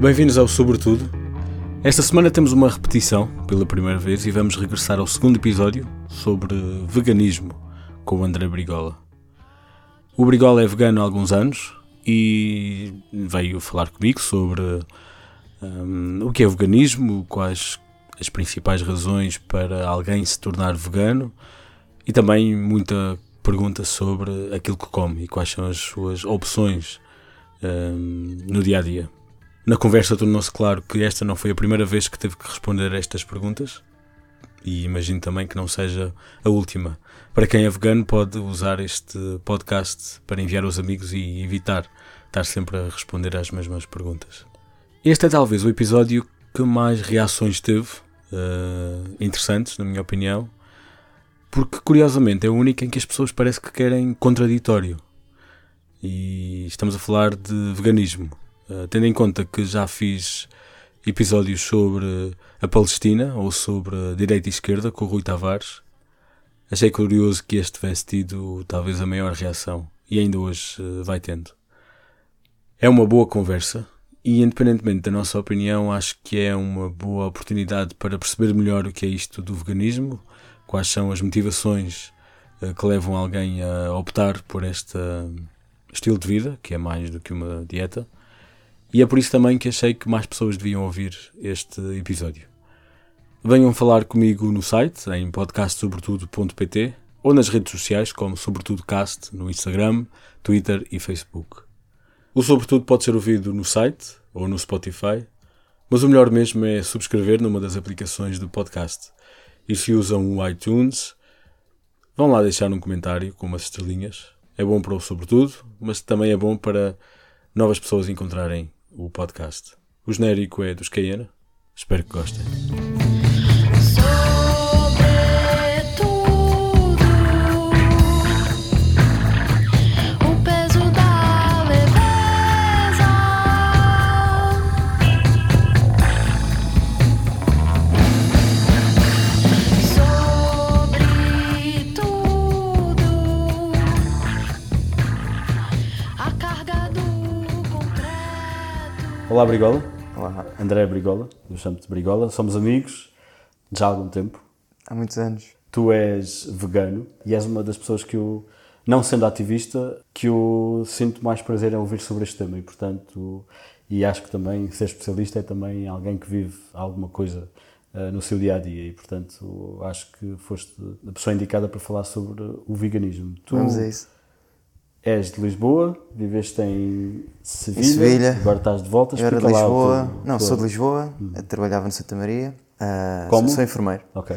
Bem-vindos ao Sobretudo. Esta semana temos uma repetição pela primeira vez e vamos regressar ao segundo episódio sobre veganismo com o André Brigola. O Brigola é vegano há alguns anos e veio falar comigo sobre um, o que é o veganismo, quais as principais razões para alguém se tornar vegano e também muita pergunta sobre aquilo que come e quais são as suas opções um, no dia a dia. Na conversa tornou-se claro que esta não foi a primeira vez que teve que responder a estas perguntas e imagino também que não seja a última. Para quem é vegano, pode usar este podcast para enviar aos amigos e evitar estar sempre a responder às mesmas perguntas. Este é talvez o episódio que mais reações teve, uh, interessantes, na minha opinião, porque curiosamente é o único em que as pessoas parece que querem contraditório. E estamos a falar de veganismo. Uh, tendo em conta que já fiz episódios sobre a Palestina ou sobre a direita e esquerda com o Rui Tavares, achei curioso que este tivesse tido talvez a maior reação e ainda hoje uh, vai tendo. É uma boa conversa e, independentemente da nossa opinião, acho que é uma boa oportunidade para perceber melhor o que é isto do veganismo, quais são as motivações uh, que levam alguém a optar por este estilo de vida, que é mais do que uma dieta e é por isso também que achei que mais pessoas deviam ouvir este episódio. Venham falar comigo no site, em podcastsobretudo.pt ou nas redes sociais, como SobretudоCast, no Instagram, Twitter e Facebook. O Sobretudo pode ser ouvido no site ou no Spotify, mas o melhor mesmo é subscrever numa das aplicações do podcast. E se usam o iTunes, vão lá deixar um comentário com umas estrelinhas. É bom para o Sobretudo, mas também é bom para novas pessoas encontrarem o podcast. O genérico é dos Cayena. Espero que gostem. Olá, Brigola. Olá. André Brigola, eu chamo-te Brigola. Somos amigos já há algum tempo. Há muitos anos. Tu és vegano e és uma das pessoas que eu, não sendo ativista, que eu sinto mais prazer em ouvir sobre este tema e, portanto, e acho que também ser especialista é também alguém que vive alguma coisa uh, no seu dia a dia e, portanto, acho que foste a pessoa indicada para falar sobre o veganismo. Tu, Vamos a isso És de Lisboa, viveste em Sevilha, em Sevilha. agora estás de volta. Eu era de Lisboa, não, sou de Lisboa, hum. trabalhava no Santa Maria, uh, Como? Sou, sou enfermeiro. Ok.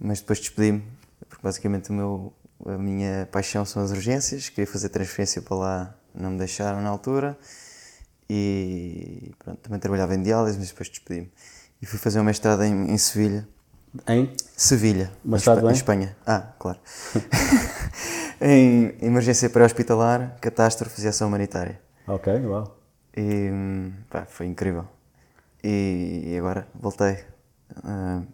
Mas depois despedi-me, porque basicamente o meu, a minha paixão são as urgências, queria fazer transferência para lá, não me deixaram na altura, e pronto, também trabalhava em diálise, mas depois despedi-me. E fui fazer uma mestrado em, em Sevilha. Em? Sevilha, em, em Espanha. Ah, claro. em emergência pré-hospitalar, catástrofe e ação humanitária. Ok, uau. E pá, foi incrível. E, e agora voltei. Uh,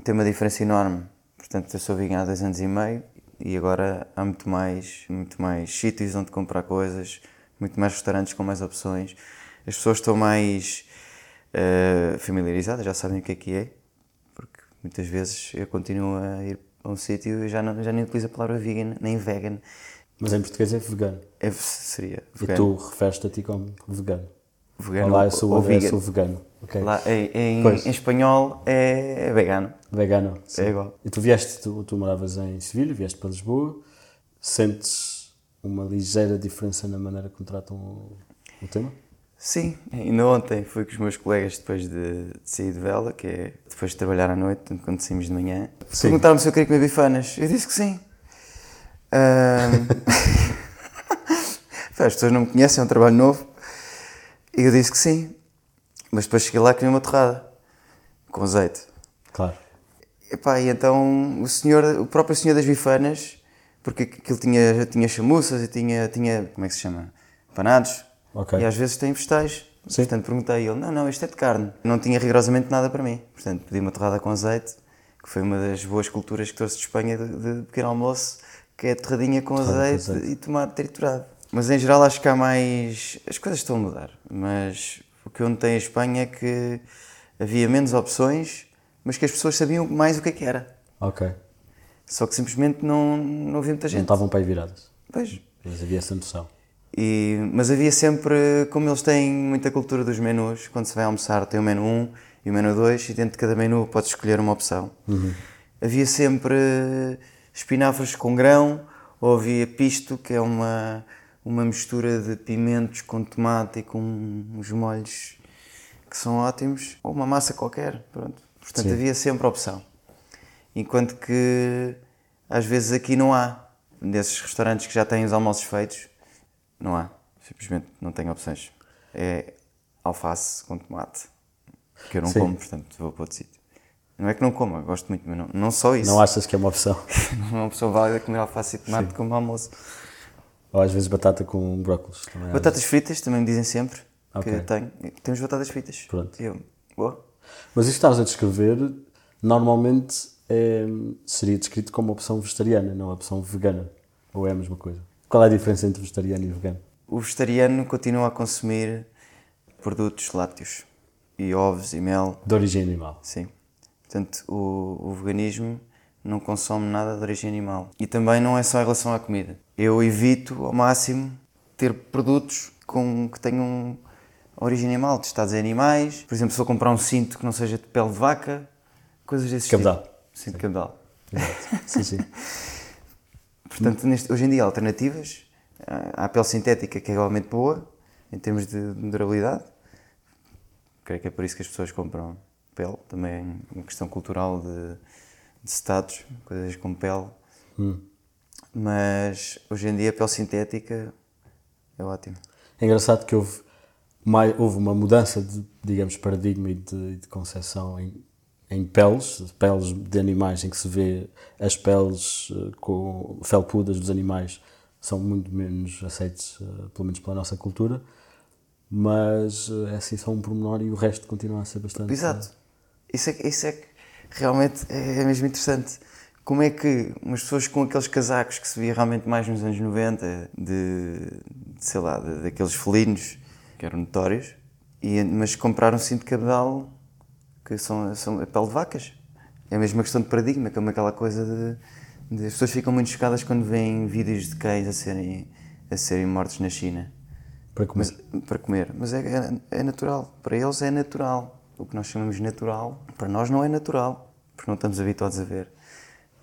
tem uma diferença enorme. Portanto, eu sou vegan há dois anos e meio e agora há muito mais, muito mais sítios onde comprar coisas, muito mais restaurantes com mais opções. As pessoas estão mais uh, familiarizadas, já sabem o que é que é, porque muitas vezes eu continuo a ir a um sítio e já, não, já nem utilizo a palavra vegan, nem vegan. Mas em português é vegano. É, seria vegano. E tu referes-te a ti como vegano. Vegano Olá, eu sou, ou vegan. sou vegano. Okay. Lá, em, em, espanhol é vegano. Vegano, sim. É igual. E tu vieste, tu, tu moravas em Sevilha, vieste para Lisboa, sentes uma ligeira diferença na maneira como tratam o, o tema? Sim, ainda ontem fui com os meus colegas depois de, de sair de vela, que é depois de trabalhar à noite, quando saímos de manhã. Perguntaram-me se eu queria comer bifanas. Eu disse que sim. Um... As pessoas não me conhecem, é um trabalho novo. E eu disse que sim. Mas depois cheguei lá e comi uma torrada. Com azeite. Claro. Epá, e então o senhor, o próprio senhor das bifanas, porque aquilo tinha, tinha chamuças e tinha, tinha, como é que se chama? Panados Okay. E às vezes tem vegetais. Sim. Portanto, perguntei a ele: não, não, isto é de carne. Não tinha rigorosamente nada para mim. Portanto, pedi uma torrada com azeite, que foi uma das boas culturas que trouxe de Espanha de, de pequeno almoço, que é torradinha com azeite, azeite, e tomate triturado. Mas em geral acho que há mais. As coisas estão a mudar, mas O que eu notei em Espanha é que havia menos opções, mas que as pessoas sabiam mais o que é que era. Ok. Só que simplesmente não, não havia muita Não gente. estavam para aí viradas. Pois. Mas havia essa noção. E, mas havia sempre, como eles têm muita cultura dos menus, quando se vai almoçar tem o menu 1 e o menu 2 e dentro de cada menu podes escolher uma opção. Havia sempre espinafres com grão ou havia pisto, que é uma, uma mistura de pimentos com tomate e com uns molhos que são ótimos, ou uma massa qualquer, pronto. Portanto, Sim. havia sempre opção. Enquanto que às vezes aqui não há. Desses restaurantes que já têm os almoços feitos, não há. Simplesmente não tem opções. É alface com tomate. Que eu não Sim. como, portanto vou para outro sítio. Não é que não como, eu gosto muito, mas não, não só isso. Não achas que é uma opção? Não é uma pessoa válida comer alface e tomate como almoço. Ou às vezes batata com brócolis. Também. Batatas fritas também me dizem sempre Ok. que eu tenho. Temos batatas fritas. Pronto. Eu, boa. Mas isto que estás a descrever, normalmente é- seria descrito como opção vegetariana, não opção vegana. Ou é a mesma coisa? Qual é a diferença entre vegetariano e vegano? O vegetariano continua a consumir produtos lácteos e ovos e mel De origem animal. Sim. Portanto, o, o veganismo não consome nada de origem animal. E também não é só em relação à comida. Eu evito ao máximo ter produtos com, que tenham origem animal, testados em animais. Por exemplo, se eu comprar um cinto que não seja de pele de vaca, coisas desse Cabedal. tipo. Cinto de cabedal. Sim, sim. Portanto, neste- hoje em dia, há alternativas. Há a pele sintética que é igualmente boa, em termos de de durabilidade. Creio que é por isso que as pessoas compram pele. Também é uma questão cultural de, de status, coisas com pele. Mas hoje em dia, a pele sintética é ótimo. É engraçado que houve, mai- houve uma mudança de, digamos, paradigma e de, de concepção em, em peles, peles de animais, em que se vê as peles eh, com felpudas dos animais são muito menos aceites, eh, pelo menos pela nossa cultura, mas eh, é assim só um pormenor e o resto continua a ser bastante... Exato. Isso é, isso é que realmente é mesmo interessante. Como é que umas pessoas com aqueles casacos que se via realmente mais nos anos 90, de, de, sei lá, de- daqueles felinos que eram notórios, e, mas compraram um cinto de cabedal que são, são a pele de vacas. É a mesma questão de paradigma, como aquela coisa de, de as pessoas ficam muito chocadas quando veem vídeos de cães a serem, a serem mortos na China Para comer. mas, para comer. Mas é, é, é natural. Para eles é natural. O que nós chamamos de natural, para nós não é natural, porque não estamos habituados a ver.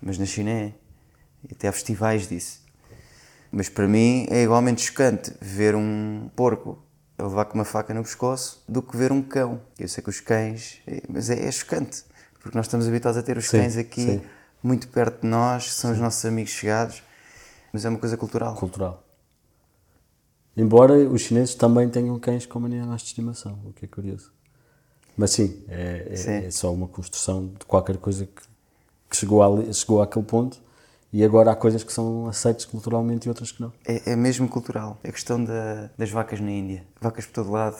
Mas na China é. E até há festivais disso. Mas para mim é igualmente chocante ver um porco a levar com uma faca no pescoço do que ver um cão. Eu sei que os cães. é- Mas é, é chocante, porque nós estamos habituados a ter os Sim, cães aqui sim. muito perto de nós, são os nossos amigos chegados. Mas é uma coisa cultural. cultural. Embora os chineses também tenham cães como animais de estimação, o que é curioso. Mas sim, é, é- Sim. é só uma construção de qualquer coisa que, que chegou, ali, chegou àquele ponto e agora há coisas que são aceitas culturalmente e outras que não. É, é mesmo cultural. A questão da- das vacas na Índia. Vacas por todo lado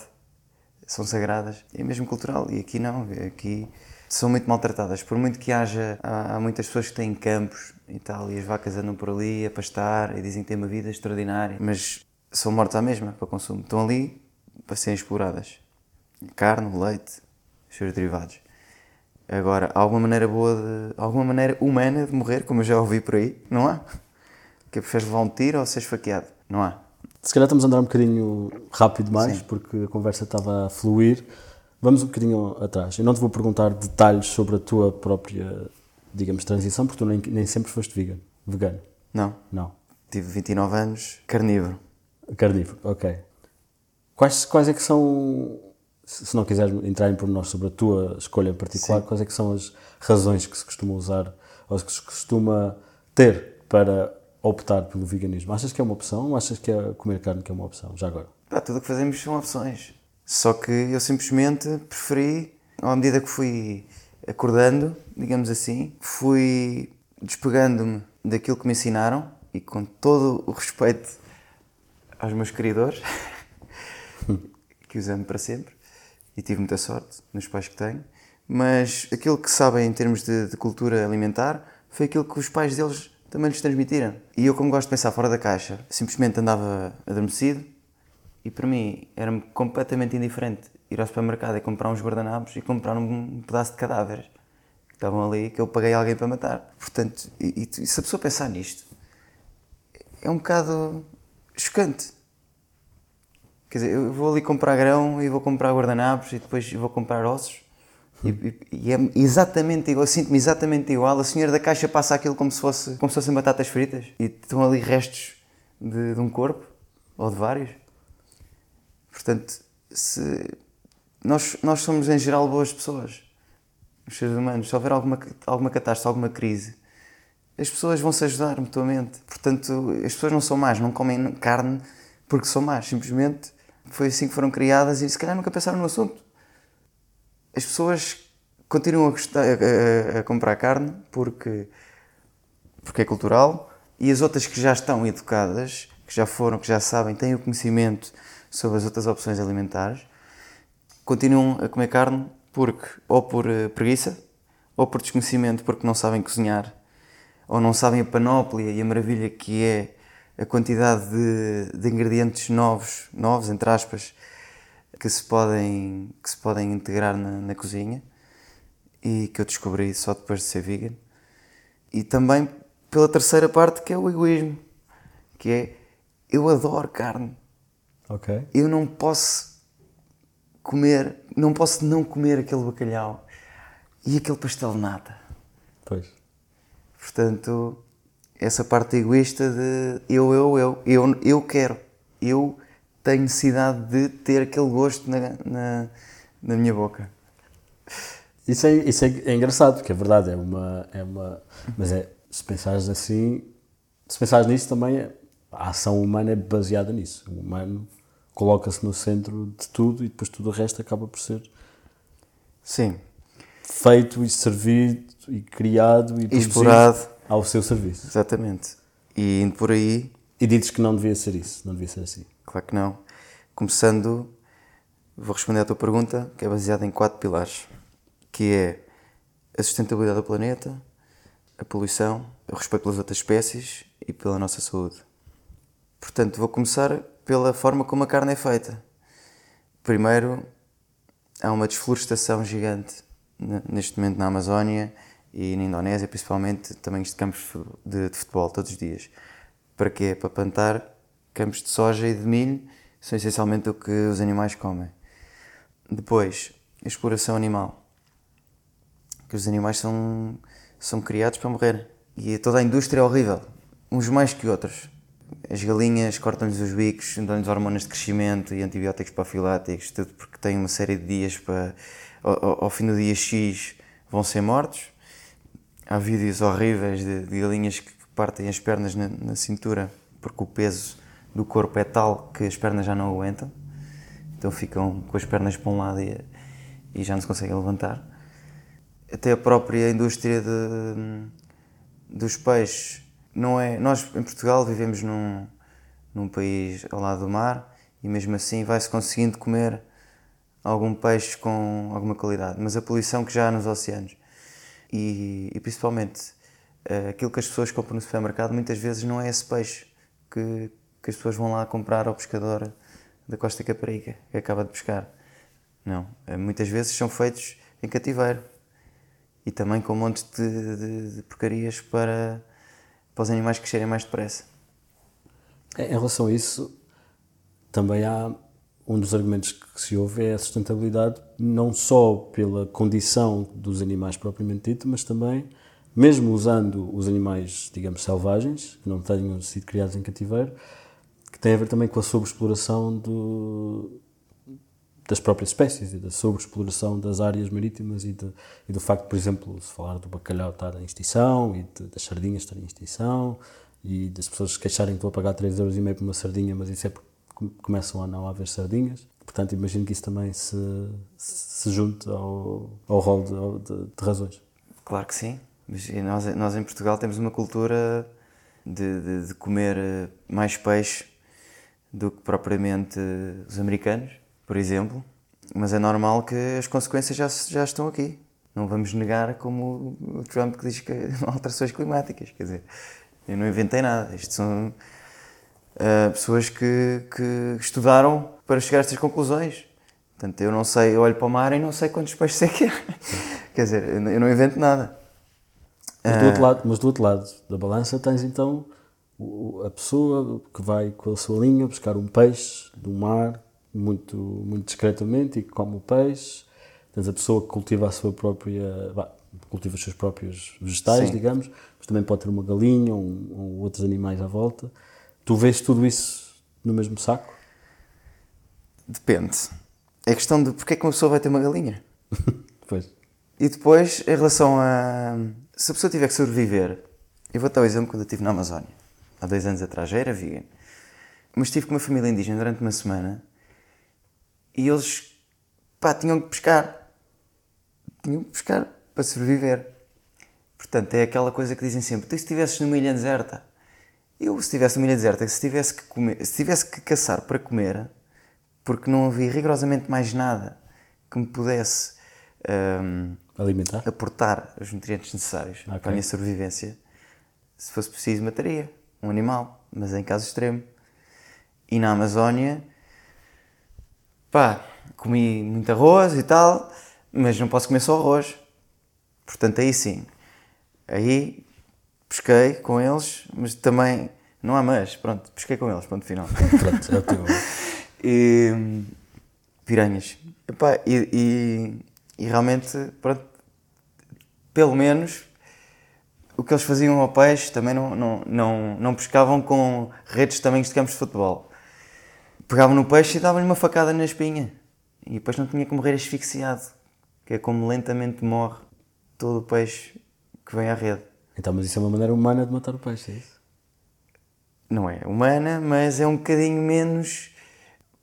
são sagradas. É mesmo cultural. E aqui não. Aqui são muito maltratadas. Por muito que haja. Há, há muitas pessoas que têm campos e tal, e as vacas andam por ali a pastar e dizem que têm uma vida extraordinária. Mas são mortas à mesma para consumo. Estão ali para serem exploradas. Carne, leite, os seus derivados. Agora, alguma maneira boa de. alguma maneira humana de morrer, como eu já ouvi por aí? Não há? Que preferes levar um tiro ou ser esfaqueado? Não há. Se calhar estamos a andar um bocadinho rápido demais, Sim. porque a conversa estava a fluir. Vamos um bocadinho atrás. Eu não te vou perguntar detalhes sobre a tua própria, digamos, transição, porque tu nem, nem sempre foste vegan. Vegano. Não. Não. Tive 29 anos, carnívoro. Carnívoro, ok. Quais, quais é que são, se não quiseres entrar em pormenores sobre a tua escolha em particular, quais é que são as razões que se costuma usar ou que se costuma ter para optar pelo veganismo? Achas que é uma opção ou achas que é comer carne que é uma opção, já agora? Pá, tudo o que fazemos são opções. Só que eu simplesmente preferi, à medida que fui acordando, digamos assim, fui despegando-me daquilo que me ensinaram e com todo o respeito aos meus criadores, que os amo para sempre, e tive muita sorte nos pais que tenho, mas aquilo que sabem em termos de, de cultura alimentar foi aquilo que os pais deles também lhes transmitiram. E eu, como gosto de pensar fora da caixa, simplesmente andava adormecido e para mim era-me completamente indiferente ir ao supermercado e comprar uns guardanapos e comprar um pedaço de cadáveres que estavam ali que eu paguei alguém para matar. Portanto, e, e se a pessoa pensar nisto, é um bocado chocante. Quer dizer, eu vou ali comprar grão e vou comprar guardanapos e depois vou comprar ossos. E, e, e é exatamente igual, sinto-me exatamente igual. A senhora da caixa passa aquilo como se, fosse, como se fossem batatas fritas e estão ali restos de, de um corpo ou de vários. Portanto, se, nós, nós somos em geral boas pessoas, os seres humanos. Se houver alguma, alguma catástrofe, alguma crise, as pessoas vão se ajudar mutuamente. Portanto, as pessoas não são más, não comem carne porque são más. Simplesmente foi assim que foram criadas e se calhar nunca pensaram no assunto. As pessoas continuam a, gostar, a, a, comprar carne porque, porque é cultural e as outras que já estão educadas, que já foram, que já sabem, têm o conhecimento sobre as outras opções alimentares, continuam a comer carne porque ou por eh, preguiça ou por desconhecimento porque não sabem cozinhar ou não sabem a panóplia e a maravilha que é a quantidade de, de ingredientes novos, novos entre aspas, que se podem, que se podem integrar na, na cozinha e que eu descobri só depois de ser vegan. E também pela terceira parte que é o egoísmo, que é eu adoro carne. Ok. Eu não posso comer, não posso não comer aquele bacalhau e aquele pastel de nata. Pois. Portanto, essa parte egoísta de eu, eu, eu, eu, eu quero, eu tenho necessidade de ter aquele gosto na, na, na minha boca. Isso é, isso é, é engraçado, porque é verdade, é uma, é uma. Mas é, se pensares assim, se pensares nisso também, a ação humana é baseada nisso. O humano coloca-se no centro de tudo e depois tudo o resto acaba por ser Sim. feito e servido e criado e, E explorado. Ao seu serviço. Exatamente. E indo por aí, E dizes que não devia ser isso, não devia ser assim. claro que não. Começando, vou responder à tua pergunta, que é baseada em quatro pilares, que é a sustentabilidade do planeta, a poluição, o respeito pelas outras espécies e pela nossa saúde. Portanto, vou começar pela forma como a carne é feita. Primeiro, há uma desflorestação gigante ne- neste momento na Amazónia e na Indonésia, principalmente, também de campos de, de futebol todos os dias. Para quê? Para plantar campos de soja e de milho, são essencialmente o que os animais comem. Depois, a exploração animal. Que os animais são, são criados para morrer. E toda a indústria é horrível, uns mais que outros. As galinhas cortam-lhes os bicos, dão-lhes hormonas de crescimento e antibióticos profiláticos, tudo porque têm uma série de dias para. Ao, ao- ao fim do dia X vão ser mortos. Há vídeos horríveis de, de galinhas que partem as pernas na, na cintura porque o peso do corpo é tal que as pernas já não aguentam. Então ficam com as pernas para um lado e, e já não se conseguem levantar. Até a própria indústria de, dos peixes. Não é, nós em Portugal vivemos num, num país ao lado do mar e mesmo assim vai-se conseguindo comer algum peixe com alguma qualidade, mas a poluição que já há nos oceanos e, e principalmente eh, aquilo que as pessoas compram no supermercado muitas vezes não é esse peixe que, que as pessoas vão lá comprar ao pescador da Costa Caparica que acaba de pescar. Não, eh, muitas vezes são feitos em cativeiro e também com montes de, de, de porcarias para, para os animais crescerem mais depressa. Em relação a isso, também há um dos argumentos que se ouve é a sustentabilidade, não só pela condição dos animais propriamente dito, mas também, mesmo usando os animais, digamos, selvagens, que não tenham sido criados em cativeiro, que tem a ver também com a sobreexploração do, das próprias espécies e da sobreexploração das áreas marítimas e, de- e do facto, por exemplo, se falar do bacalhau estar em extinção e de- das sardinhas estarem em extinção e das pessoas se queixarem que estão a pagar 3,5€ por uma sardinha, mas isso é porque começam a não haver sardinhas. Portanto, imagino que isso também se, se junte ao, ao rol de, de- de razões. Claro que sim. Mas nós, nós em Portugal temos uma cultura de, de, de comer eh, mais peixe do que propriamente eh, os americanos, por exemplo. Mas é normal que as consequências já, já estão aqui. Não vamos negar como o Trump que diz que alterações climáticas. Quer dizer, eu não inventei nada. Isto são eh, pessoas que, que estudaram para chegar a estas conclusões. Portanto, eu não sei, eu olho para o mar e não sei quantos peixes é que há. Quer dizer, eu não invento nada. Mas do, outro lado, mas do outro lado da balança tens então a pessoa que vai com a sua linha buscar um peixe do mar muito, muito discretamente e que come o peixe. Tens a pessoa que cultiva a sua própria. Bah, cultiva os seus próprios vegetais, Sim. digamos, mas também pode ter uma galinha ou, ou outros animais à volta. Tu vês tudo isso no mesmo saco? Depende. É questão de porque é que uma pessoa vai ter uma galinha. pois. E depois, em relação a. Se a pessoa tiver que sobreviver, eu vou dar o exemplo quando eu estive na Amazónia, há dois anos atrás, já era vegan. Mas estive com uma família indígena durante uma semana e eles, pá, tinham que pescar. Tinham que pescar para sobreviver. Portanto, é aquela coisa que dizem sempre: tu se estivesses numa ilha deserta, eu se estivesse numa ilha deserta, se tivesse que, comer, se tivesse que caçar para comer, porque não havia rigorosamente mais nada que me pudesse um, alimentar, aportar os nutrientes necessários okay. para a minha sobrevivência, se fosse preciso, mataria um animal, mas em caso extremo. E na Amazónia, pá, comi muito arroz e tal, mas não posso comer só arroz. Portanto, aí sim. Aí pesquei com eles, mas também não há mais. Pronto, pesquei com eles, ponto final. Pronto, é e piranhas. Epá, e, e, e, realmente, pronto, pelo menos o que eles faziam ao peixe também não, não, não, não pescavam com redes de tamanhos de campos de futebol. Pegavam no peixe e davam-lhe uma facada na espinha. E depois não tinha que morrer asfixiado, que é como lentamente morre todo o peixe que vem à rede. Então, mas isso é uma maneira humana de matar o peixe, é isso? Não é humana, mas é um bocadinho menos.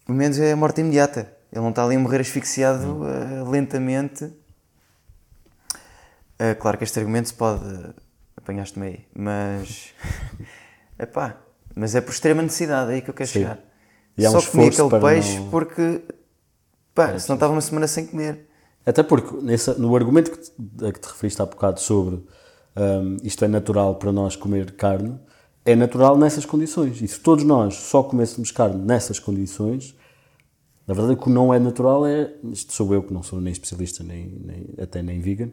Pelo menos é a morte imediata. Ele não está ali a morrer asfixiado hum. uh, lentamente. Uh, claro que este argumento se pode. Apanhaste-me aí, mas. Epá, mas é por extrema necessidade, é aí que eu quero Sim. chegar. E Só comi aquele peixe não... porque. Pá, se não estava uma semana sem comer. Até porque nesse, no argumento que te, a que te referiste há bocado sobre um, isto é natural para nós comer carne, é natural nessas condições. E se todos nós só comêssemos carne nessas condições, na verdade o que não é natural é, isto sou eu que não sou nem especialista, nem, nem, até nem vegan,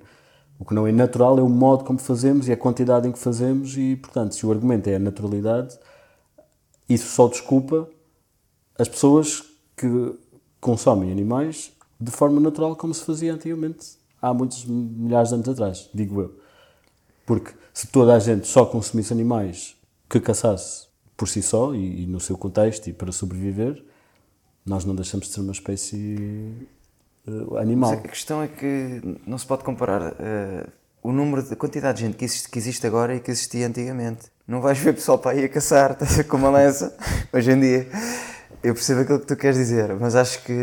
o que não é natural é o modo como fazemos e a quantidade em que fazemos e, portanto, se o argumento é a naturalidade, isso só desculpa as pessoas que consomem animais de forma natural como se fazia antigamente, há muitos milhares de anos atrás, digo eu. Porque se toda a gente só consumisse animais que caçasse por si só e, e no seu contexto e para sobreviver, nós não deixamos de ser uma espécie uh, animal. Mas a questão é que não se pode comparar uh, o número de a quantidade de gente que existe, que existe agora e que existia antigamente. Não vais ver pessoal para ir a caçar, com uma lança, hoje em dia. Eu percebo aquilo que tu queres dizer, mas acho que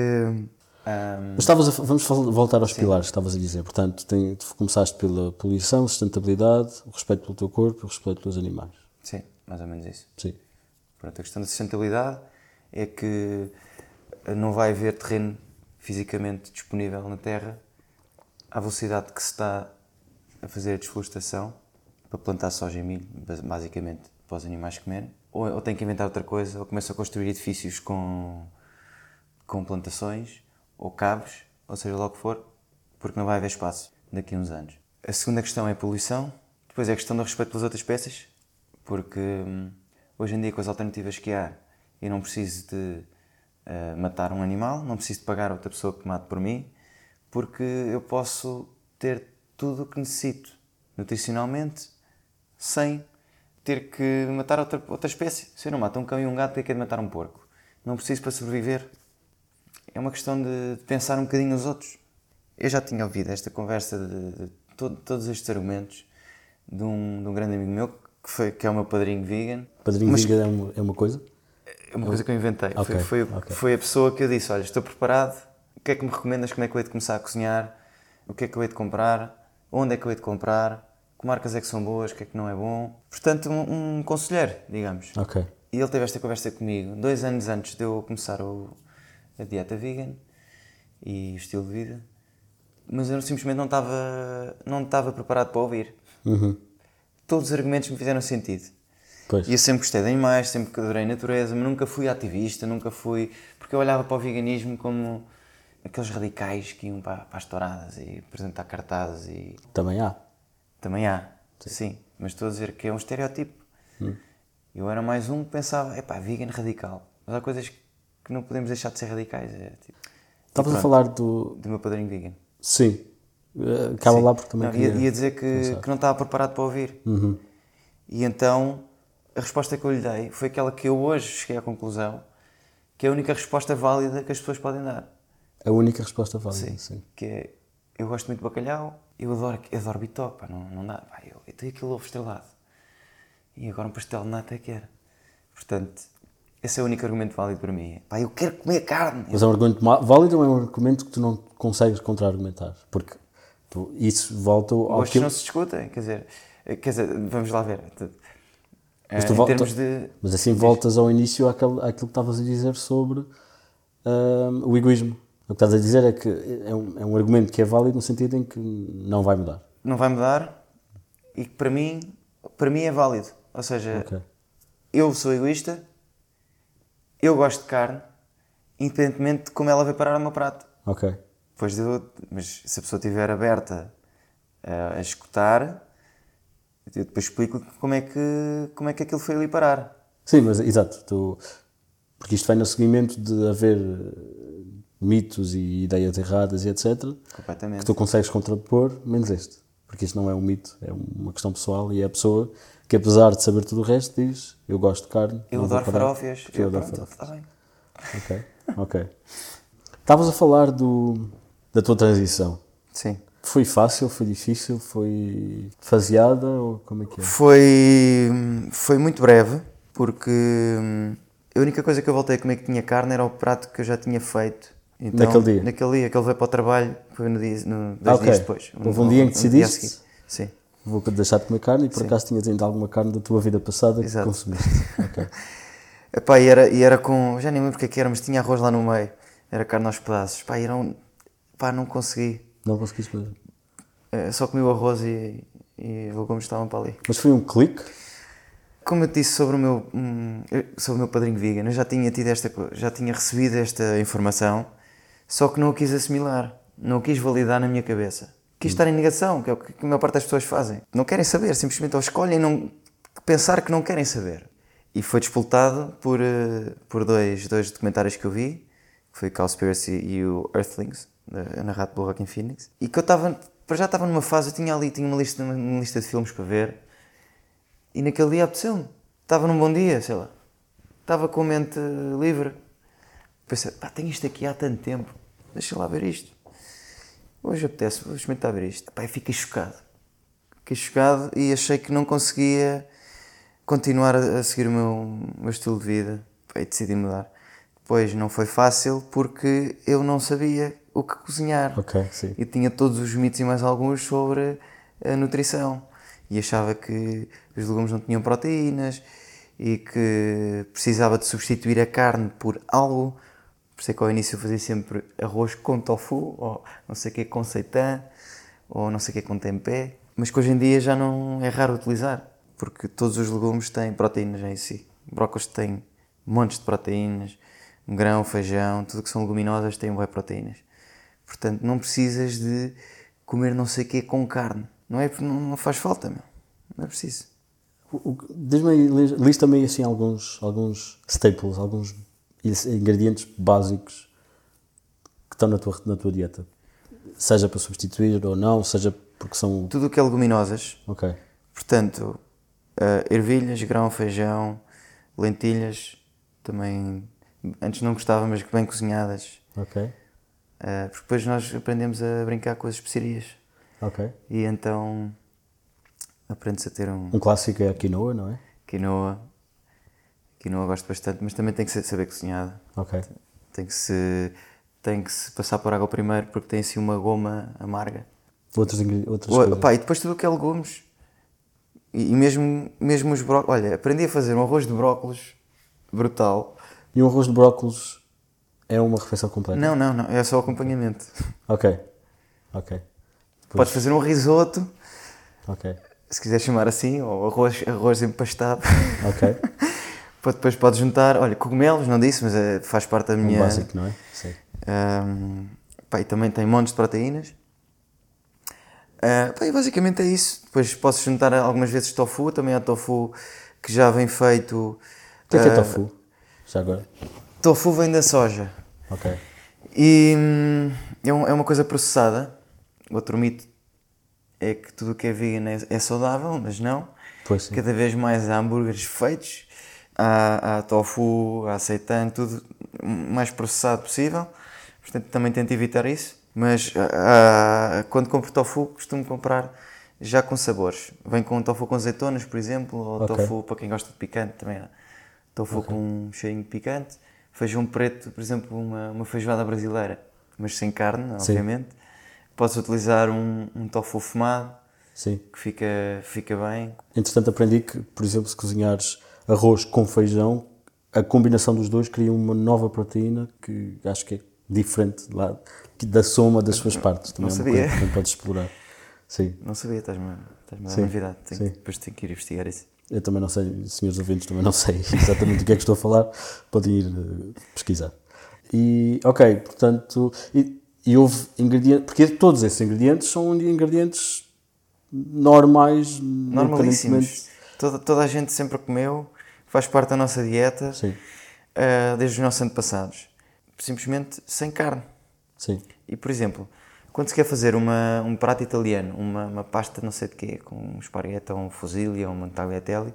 um... Mas estavas a, vamos voltar aos Sim. pilares que estavas a dizer. Portanto, tem, começaste pela poluição, sustentabilidade, o respeito pelo teu corpo, o respeito pelos animais. Sim, mais ou menos isso. Sim. Pronto, a questão da sustentabilidade é que não vai haver terreno fisicamente disponível na Terra à velocidade que se está a fazer a desflorestação para plantar soja e milho, basicamente para os animais comerem. Ou, ou tem que inventar outra coisa, ou começa a construir edifícios com, com plantações ou cabos, ou seja lá o que for, porque não vai haver espaço daqui a uns anos. A segunda questão é a poluição, depois é a questão do respeito pelas outras espécies, porque hum, hoje em dia com as alternativas que há, eu não preciso de uh, matar um animal, não preciso de pagar outra pessoa que mate por mim, porque eu posso ter tudo o que necessito nutricionalmente sem ter que matar outra, outra espécie. Se eu não mato um cão e um gato, por que é matar um porco? Não preciso para sobreviver é uma questão de pensar um bocadinho nos outros. Eu já tinha ouvido esta conversa de, de todo, todos estes argumentos de um, de um, grande amigo meu que, foi, que é o meu padrinho vegan. Padrinho mas, vegan é uma, é uma coisa? É uma coisa que eu inventei. Okay, foi, foi, okay. foi, a pessoa que eu disse: Olha, estou preparado, o que é que me recomendas? Como é que eu hei de começar a cozinhar? O que é que eu hei de comprar? Onde é que eu hei de comprar? Que marcas é que são boas? O que é que não é bom? Portanto, um, um conselheiro, digamos. Ok. E ele teve esta conversa comigo dois anos antes de eu começar o, a dieta vegan e o estilo de vida, mas eu simplesmente não estava, não estava preparado para ouvir. Uhum. Todos os argumentos me fizeram sentido. Pois. E eu sempre gostei de animais, sempre adorei a natureza, mas nunca fui ativista, nunca fui. Porque eu olhava para o veganismo como. aqueles radicais que iam para, para as touradas e apresentar cartazes e Também há. também há, sim. Mas estou a dizer que é um estereótipo. Eu era mais um que pensava, epá, vegan radical. Mas há coisas que não podemos deixar de ser radicais. É, tipo, Estavas a falar do. do meu padrinho vegan. Sim. Eh, Acaba Sim. lá porque também Não, ia, queria- ia dizer que, que não estava preparado para ouvir. Uhum. E então a resposta que eu lhe dei foi aquela que eu hoje cheguei à conclusão que é a única resposta válida que as pessoas podem dar. A única resposta válida. Sim. Sim. Que é, eu gosto muito de bacalhau, eu adoro, eu adoro bitoque, pá, não, não dá. Pá, eu, eu tenho aquele ovo estrelado. E agora um pastel de nata é que era. Portanto, esse é o único argumento válido para mim. Pá, eu quero comer carne. Mas é um argumento válido ou é um argumento que tu não consegues contra-argumentar? Porque tu- isso volta ao Gostos que. não se discutem, quer dizer, eh, quer dizer, vamos lá ver. Mas Eh, tu em volta- de. Mas assim voltas ao início àquele, àquilo que estavas a dizer sobre ahm, o egoísmo. O que estás a dizer é que é um, é um argumento que é válido no sentido em que não vai mudar. não vai mudar e que para mim, para mim é válido. Ou seja, Ok. eu sou egoísta, eu gosto de carne, independentemente de como ela vai parar ao meu prato. Ok. Pois eu, mas se a pessoa estiver aberta a, a escutar, eu depois explico como é que como é que aquilo foi ali parar. Sim, mas exato. Tu, porque isto vai no seguimento de haver eh, mitos e ideias erradas e etc. que Completamente. tu consegues contrapor, menos este. Porque isto não é um mito, é uma questão pessoal e é a pessoa que, apesar de saber tudo o resto, diz: Eu gosto de carne. Eu adoro parar, farófias. Eu Eu, adoro pronto, farófias. está bem. Ok, ok. Estavas a falar do, da tua transição. Sim. Foi fácil, foi difícil, foi faseada ou como é que é? Foi, foi muito breve, porque hum, a única coisa que eu voltei a comer que tinha carne era o prato que eu já tinha feito. Então, Naquele dia? Naquele dia, que ele veio para o trabalho, foi no dia, no, dois Ah, ok. dias depois. Houve um dia em que decidiste? seguir. Sim. Vou deixar de comer carne e por acaso tinhas ainda alguma carne da tua vida passada que Exato. consumiste. Ok. Epá, e, era, e era com. Já nem lembro porque é que era, mas tinha arroz lá no meio. Era carne aos pedaços. Pá, era um, pá não consegui. Não conseguiste mesmo. Eh, Só comi o arroz e, e legumes estavam para ali. Mas foi um clique? Como eu te disse sobre o meu, hum, sobre o meu padrinho vegan, eu já tinha tido esta já tinha recebido esta informação, só que não a quis assimilar, não a quis validar na minha cabeça. Quis estar em negação, que é o que a maior parte das pessoas fazem. Não querem saber, simplesmente ou escolhem não pensar que não querem saber. E foi disputado por, eh, por dois, dois documentários que eu vi, que foi Cowspiracy e o Earthlings, narrado pelo Joaquin Phoenix, e que eu estava, para já estava numa fase, eu tinha ali, tinha uma lista, uma lista de filmes para ver, e naquele dia apeteceu-me. Estava num bom dia, sei lá. Estava com a mente livre. Pensei, pá, tenho isto aqui há tanto tempo. Deixa lá ver isto. Hoje apetece, vou experimentar ver isto. Eu fiquei chocado. Fiquei chocado e achei que não conseguia continuar a, seguir o meu, meu estilo de vida. E decidi mudar. Depois não foi fácil porque eu não sabia o que cozinhar e tinha todos os mitos e mais alguns sobre a nutrição e achava que os legumes não tinham proteínas e que precisava de substituir a carne por algo. Por isso é que ao início eu fazia sempre arroz com tofu, ou não sei o que com seitan, ou não sei o que com tempé, mas que hoje em dia já não é raro utilizar, porque todos os legumes têm proteínas em si. Brócolis tem montes de proteínas, grão, feijão, tudo que são leguminosas tem whey proteínas. Portanto, não precisas de comer não sei o quê com carne. Não é não, faz falta, meu. Não é preciso. Diz-me aí, lis- lista-me aí assim alguns, alguns staples, alguns ingredientes básicos que estão na tua, na tua dieta. Seja para substituir ou não, seja porque são. Tudo o que é leguminosas, Ok. portanto, eh, ervilhas, grão, feijão, lentilhas, também antes não gostava, mas bem cozinhadas. Ok. Eh, porque depois nós aprendemos a brincar com as especiarias. Ok. E então aprende-se a ter um Um clássico é a quinoa, não é? quinoa. Quinoa gosto bastante, mas também tem que saber cozinhada. Ok. Tem que se tem que se passar por água primeiro porque tem assim uma goma amarga. Outros, outras O- pá, e depois tudo o que é legumes. E, e mesmo, mesmo os brócolos. Olha, aprendi a fazer um arroz de brócolos brutal. E um arroz de brócolis é uma refeição completa? Não, não, não. É só acompanhamento. Ok. Ok. Podes fazer um risoto, Ok. se quiser chamar assim, ou arroz, arroz empastado. Ok. Depois podes juntar, olha, cogumelos, não disse, mas é- faz parte da Um minha. básico, não é? Sim. Ahm, Pá, e também tem montes de proteínas. Uh, pá, e basicamente é isso. Depois posso juntar algumas vezes tofu, também há tofu que já vem feito. O que é, que é tofu? Já agora? Tofu vem da soja. Ok. E hum, é, um- é uma coisa processada. Outro mito é que tudo o que é vegan é, é saudável, mas não. Pois sim. Cada vez mais há hambúrgueres feitos, há, há tofu, há seitan, tudo o mais processado possível. Portanto, também tento evitar isso. Mas ah, ah, quando compro tofu, costumo comprar já com sabores. Vem com tofu com azeitonas, por exemplo, ou Ok. tofu para quem gosta de picante também há. Tofu com um cheirinho de picante. Feijão preto, por exemplo, uma, uma feijoada brasileira, mas sem carne, obviamente. Podes utilizar um, um tofu fumado, Sim. que fica, fica bem. Entretanto, aprendi que, por exemplo, se cozinhares arroz com feijão, a combinação dos dois cria uma nova proteína que acho que é diferente lá, da soma das suas partes. Também Não é uma sabia. coisa que também podes explorar. Sim. Não sabia, estás-me estás-me a dar Sim, novidade. Tenho, sim. depois tenho que ir investigar isso. Eu também não sei, senhores ouvintes, também não sei exatamente do que é que estou a falar, podem ir eh, pesquisar. E, ok, portanto, e, e houve ingredientes, porque todos esses ingredientes são ingredientes normais, Normalíssimos. Toda, toda a gente sempre comeu, faz parte da nossa dieta, ah, desde os nossos antepassados. Simplesmente sem carne. sim, E, por exemplo, quando se quer fazer uma, um prato italiano, uma, uma pasta não sei de quê, com um esparguete ou um fusilli ou um tagliatelle,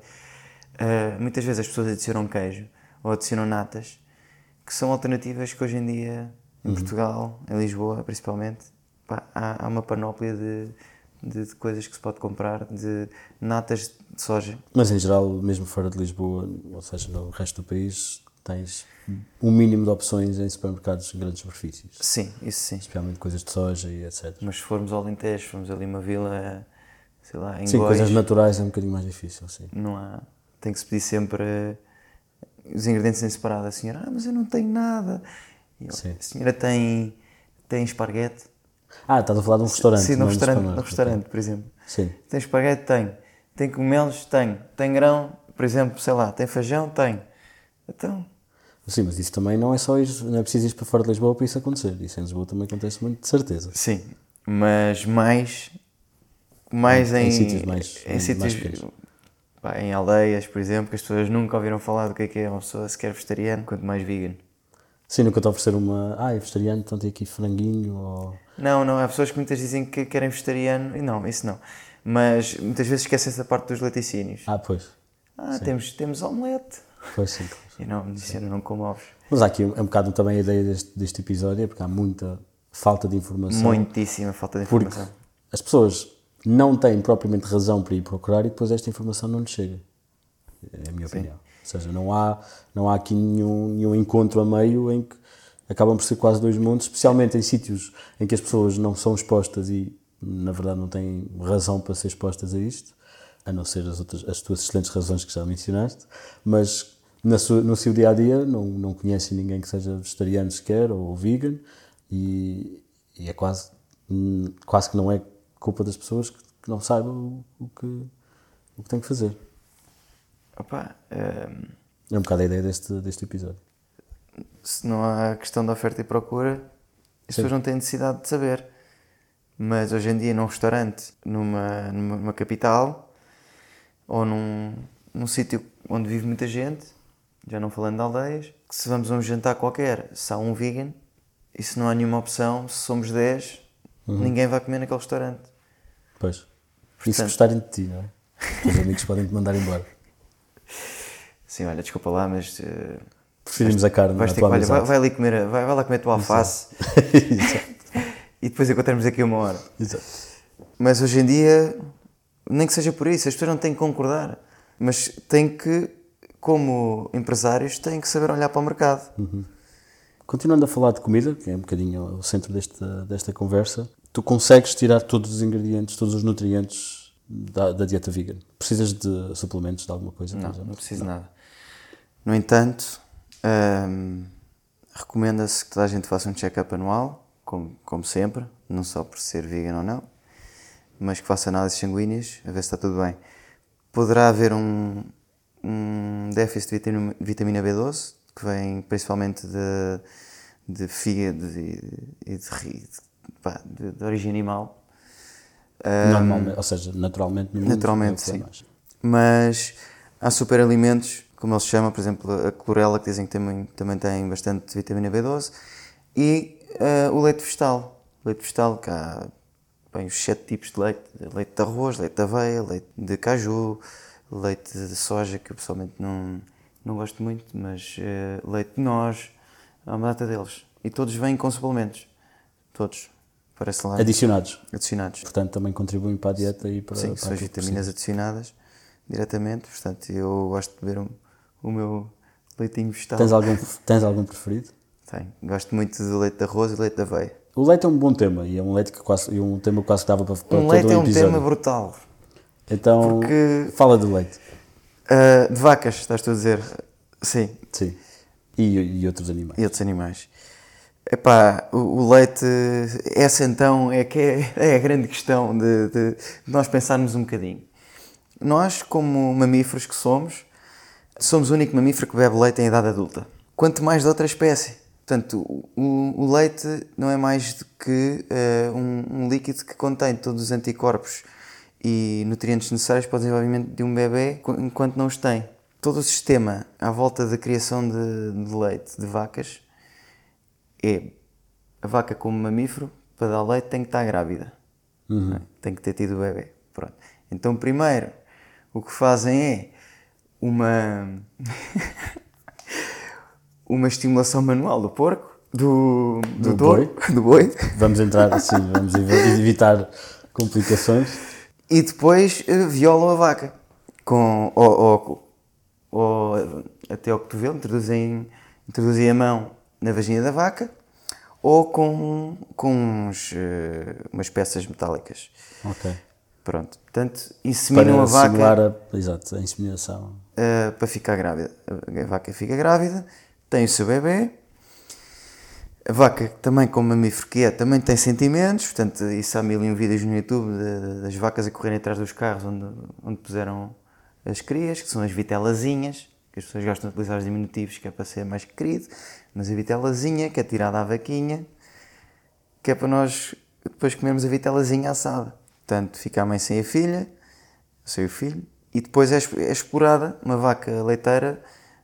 ah, muitas vezes as pessoas adicionam queijo ou adicionam natas, que são alternativas que hoje em dia, em Portugal, em Lisboa principalmente, pá, há, há uma panóplia de, de, de coisas que se pode comprar, de natas de soja. Mas em geral, mesmo fora de Lisboa, ou seja, no resto do país, tens um mínimo de opções em supermercados de grandes superfícies, Sim, isso sim. especialmente coisas de soja e etc. Mas se formos ao Alentejo, formos ali uma vila, sei lá, em Sim, Góis, coisas naturais é um bocadinho mais difícil, sim. não há. Tem que se pedir sempre eh, os ingredientes em separado. A senhora, ah, mas eu não tenho nada. Eu, Sim. a senhora tem, tem esparguete? Ah, estás a falar de um restaurante, Sim, de restaurante, restaurante, por exemplo. Sim, Tem esparguete? Tenho. Tem cogumelos? Tenho. Tem grão? Por exemplo, sei lá, tem feijão? Tenho. Então, sim, mas isso também não é só ir, não é preciso ir para fora de Lisboa para isso acontecer. Isso em Lisboa também acontece muito, de certeza. sim. Mas mais, mais em, Em sítios mais- em mais sítios, pequenos. pá, em aldeias, por exemplo, que as pessoas nunca ouviram falar do que é que é uma pessoa sequer vegetariana, quanto mais vegan. Sim, nunca te oferecer uma. Ah, é vegetariano, então tem aqui franguinho ou. Não, não, há pessoas que muitas dizem que querem vegetariano, e não, isso não. Mas muitas vezes esquecem-se da parte dos laticínios. Ah, pois. Ah, temos, temos omelete. Pois sim. E não, me disseram, não como ovos. Mas há aqui um, é um bocado também a ideia deste, deste episódio, é porque há muita falta de informação. Muitíssima falta de Porque informação. as pessoas não têm propriamente razão para ir procurar e depois esta informação não lhes chega. É a minha opinião. Ou seja, não há, não há aqui nenhum, nenhum encontro a meio em que acabam por ser quase dois mundos, especialmente em sítios em que as pessoas não são expostas e, na verdade, não têm razão para ser expostas a isto, a não ser as, outras, as tuas excelentes razões que já mencionaste, mas na sua- no seu dia a dia não, não conhecem ninguém que seja vegetariano sequer ou vegan e, e é quase, hum, quase que não é culpa das pessoas que, que não saibam o, o que, o que têm que fazer. Opa, ehm, É um bocado a ideia deste, deste episódio. se não há questão de oferta e procura, as pessoas não têm necessidade de saber. Mas hoje em dia, num restaurante, numa, numa, capital, ou num, num sítio onde vive muita gente, já não falando de aldeias, que se vamos a um jantar qualquer, se há um vegan, e se não há nenhuma opção, se somos 10, ninguém vai comer naquele restaurante. Pois. E se Portanto- gostarem de ti, não é? Os amigos podem te mandar embora. Sim, olha, desculpa lá, mas eh, Preferimos a carne vais ter que, olha, vai, vai ali comer, vai, vai lá comer a tua alface. e depois encontramos aqui uma hora. Exato. Mas hoje em dia, nem que seja por isso, as pessoas não têm que concordar, mas têm que, como empresários, têm que saber olhar para o mercado. Continuando a falar de comida, que é um bocadinho o centro desta, desta conversa, tu consegues tirar todos os ingredientes, todos os nutrientes da, da dieta vegan. Precisas de suplementos de alguma coisa? Não, não preciso de nada. No entanto, hum, recomenda-se que toda a gente faça um check-up anual, como, como sempre, não só por ser vegan ou não, mas que faça análises sanguíneas, a ver se está tudo bem. Poderá haver um, um déficit de vitamina, vitamina B12, que vem principalmente de, de fígado e, de, de, de- de origem animal. Normalmente, ou seja, naturalmente no. Naturalmente, é sim. mais. Mas há superalimentos, como eles chamam, por exemplo, a clorela, que dizem que também, também tem bastante vitamina B12, e eh, o leite vegetal. Leite vegetal, que há bem, os sete tipos de leite: leite de arroz, leite de aveia, leite de caju, leite de soja, que eu pessoalmente não, não gosto muito, mas eh, leite de noz, há uma data deles. E todos vêm com suplementos. Todos. Parece lá. Adicionados. Adicionados. Portanto, também contribuem para a dieta e para, Sim, para são as vitaminas adicionadas diretamente, portanto eu gosto de beber um- o meu leitinho vegetal. Tens algum, tens algum preferido? Tenho. Gosto muito do leite de arroz e leite de aveia. O leite é um bom tema e é um leite que quase e um tema que quase dava para, para Um todo leite o é um episódio. tema brutal. Então, porque- fala do leite. Ah, de vacas, estás tu a dizer? Sim, Sim. E, e outros animais. e outros animais. Epá, o, o leite, essa então é que é, é a grande questão de, de nós pensarmos um bocadinho. Nós, como mamíferos que somos, somos o único mamífero que bebe leite em idade adulta. Quanto mais de outra espécie. Portanto, o, leite não é mais do que eh, um, um líquido que contém todos os anticorpos e nutrientes necessários para o desenvolvimento de um bebê enquanto não os tem. Todo o sistema à volta da criação de, de leite de vacas é a vaca como mamífero, para dar leite tem que estar grávida. não é? Tem que ter tido o bebê. Pronto. Então primeiro o que fazem é uma uma estimulação manual do porco, do, do, Do touro, do boi, Vamos entrar assim, vamos evi- evitar complicações. e depois eh, violam a vaca com ou, ou- ou até ao cotovelo, introduzem, introduzem a mão na vagina da vaca ou com, com uns, eh, umas peças metálicas. Ok. Pronto, portanto, inseminam Para a vaca a, exato, a inseminação. uh, para ficar grávida. A vaca fica grávida, tem o seu bebê. A vaca, também como mamífero que é, também tem sentimentos, portanto, isso há mil e um vídeos no YouTube de- das vacas a correrem atrás dos carros onde, onde puseram as crias, que são as vitelazinhas, que as pessoas gostam de utilizar os diminutivos, que é para ser mais querido, mas a vitelazinha, que é tirada à vaquinha, que é para nós depois comermos a vitelazinha assada. Portanto, fica a mãe sem a filha, sem o filho, e depois é, é explorada, uma vaca leiteira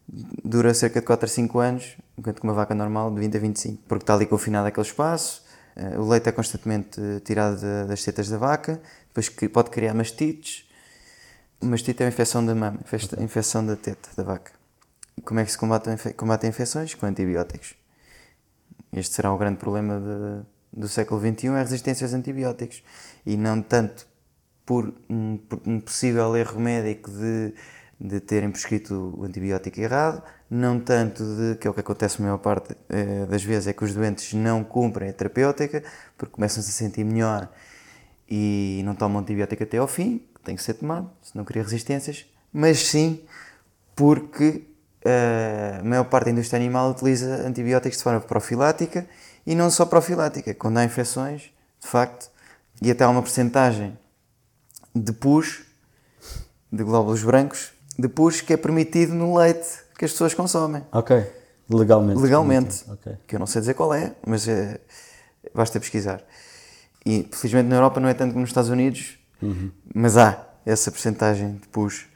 dura cerca de 4 a 5 anos, enquanto que uma vaca normal de 20 a 25, porque está ali confinado àquele espaço, eh, o leite é constantemente tirado da- das tetas da vaca, depois pode criar mastites, mastite é uma infecção da mama, infecção da teta da vaca. Como é que se combate, a infe- combate infecções? Com antibióticos. Este será o grande problema de- do século XXI, é a resistência aos antibióticos. E não tanto por um, por um possível erro médico de, de terem prescrito o antibiótico errado, não tanto de, que é o que acontece a maior parte eh, das vezes, é que os doentes não cumprem a terapêutica, porque começam-se a sentir melhor e não tomam antibiótico até ao fim, que tem que ser tomado, senão cria resistências, mas sim porque eh, a maior parte da indústria animal utiliza antibióticos de forma profilática e não só profilática, quando há infecções, de facto, e até há uma porcentagem de pus, de glóbulos brancos, de pus que é permitido no leite que as pessoas consomem. Ok. Legalmente. Legalmente. Ok. Que eu não sei dizer qual é, mas é, basta pesquisar. E felizmente na Europa não é tanto como nos Estados Unidos, mas há essa percentagem de pus.